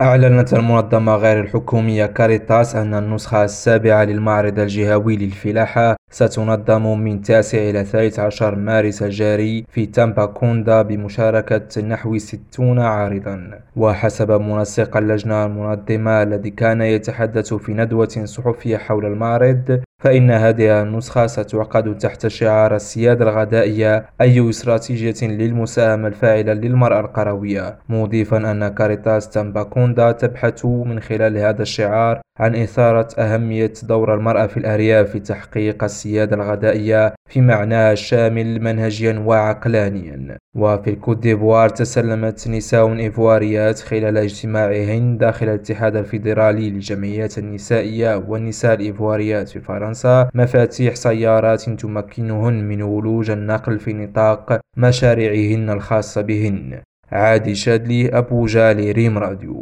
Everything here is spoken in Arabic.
أعلنت المنظمة غير الحكومية كاريتاس أن النسخة السابعة للمعرض الجهوي للفلاحة ستنظم من 9 إلى 13 مارس الجاري في تامبا كوندا بمشاركة نحو 60 عارضا. وحسب منسق اللجنة المنظمة الذي كان يتحدث في ندوة صحفية حول المعرض فإن هذه النسخة ستعقد تحت شعار السيادة الغذائية أي استراتيجية للمساهمة الفاعلة للمرأة القروية مضيفا أن كاريتاس تامباكوندا تبحث من خلال هذا الشعار عن إثارة أهمية دور المرأة في الأرياف في تحقيق السيادة الغذائية في معناها الشامل منهجيا وعقلانيا. وفي الكوت ديفوار تسلمت نساء إيفواريات خلال اجتماعهن داخل الاتحاد الفيدرالي للجمعيات النسائية والنساء الإيفواريات في فرنسا. مفاتيح سيارات تمكنهن من ولوج النقل في نطاق مشاريعهن الخاصة بهن. عادي شادلي أبو جالي ريم راديو.